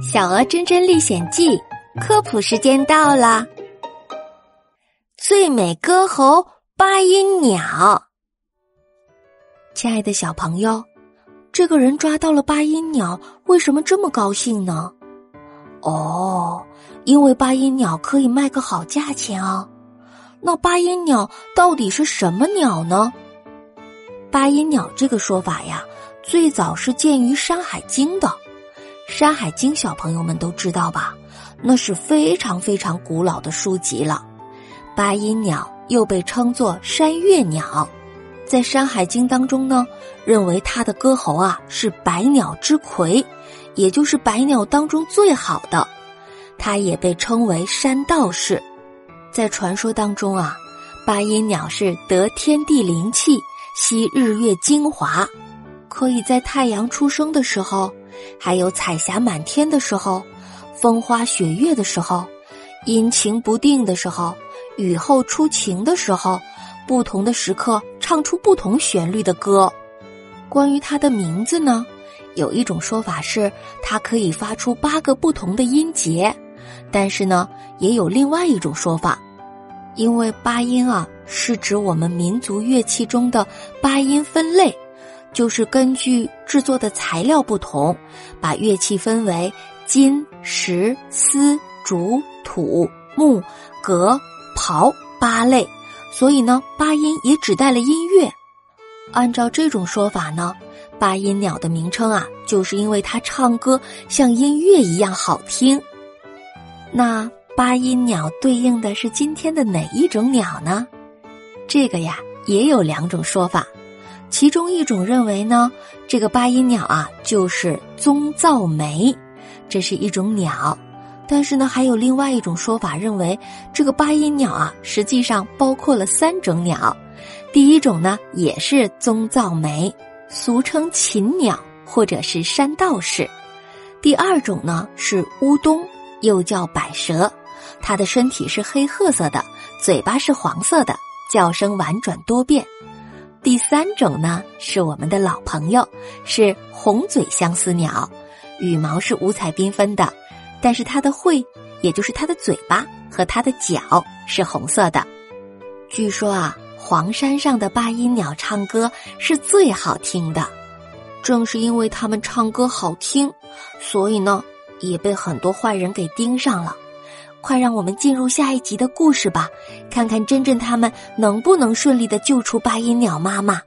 《小鹅真真历险记》科普时间到了。最美歌喉八音鸟，亲爱的小朋友，这个人抓到了八音鸟，为什么这么高兴呢？哦，因为八音鸟可以卖个好价钱啊。那八音鸟到底是什么鸟呢？八音鸟这个说法呀，最早是见于《山海经》的。《山海经》小朋友们都知道吧？那是非常非常古老的书籍了。八音鸟又被称作山月鸟，在《山海经》当中呢，认为它的歌喉啊是百鸟之魁，也就是百鸟当中最好的。它也被称为山道士。在传说当中啊，八音鸟是得天地灵气，吸日月精华，可以在太阳出生的时候。还有彩霞满天的时候，风花雪月的时候，阴晴不定的时候，雨后初晴的时候，不同的时刻唱出不同旋律的歌。关于它的名字呢，有一种说法是它可以发出八个不同的音节，但是呢，也有另外一种说法，因为八音啊是指我们民族乐器中的八音分类。就是根据制作的材料不同，把乐器分为金、石、丝、竹、土、木、革、刨八类，所以呢，八音也指代了音乐。按照这种说法呢，八音鸟的名称啊，就是因为它唱歌像音乐一样好听。那八音鸟对应的是今天的哪一种鸟呢？这个呀，也有两种说法。其中一种认为呢，这个八音鸟啊就是棕噪眉，这是一种鸟。但是呢，还有另外一种说法认为，这个八音鸟啊实际上包括了三种鸟。第一种呢也是棕噪眉，俗称禽鸟或者是山道士。第二种呢是乌冬，又叫百蛇，它的身体是黑褐色的，嘴巴是黄色的，叫声婉转多变。第三种呢，是我们的老朋友，是红嘴相思鸟，羽毛是五彩缤纷的，但是它的喙，也就是它的嘴巴和它的脚是红色的。据说啊，黄山上的八音鸟唱歌是最好听的，正是因为他们唱歌好听，所以呢，也被很多坏人给盯上了。快让我们进入下一集的故事吧，看看珍珍他们能不能顺利的救出八音鸟妈妈。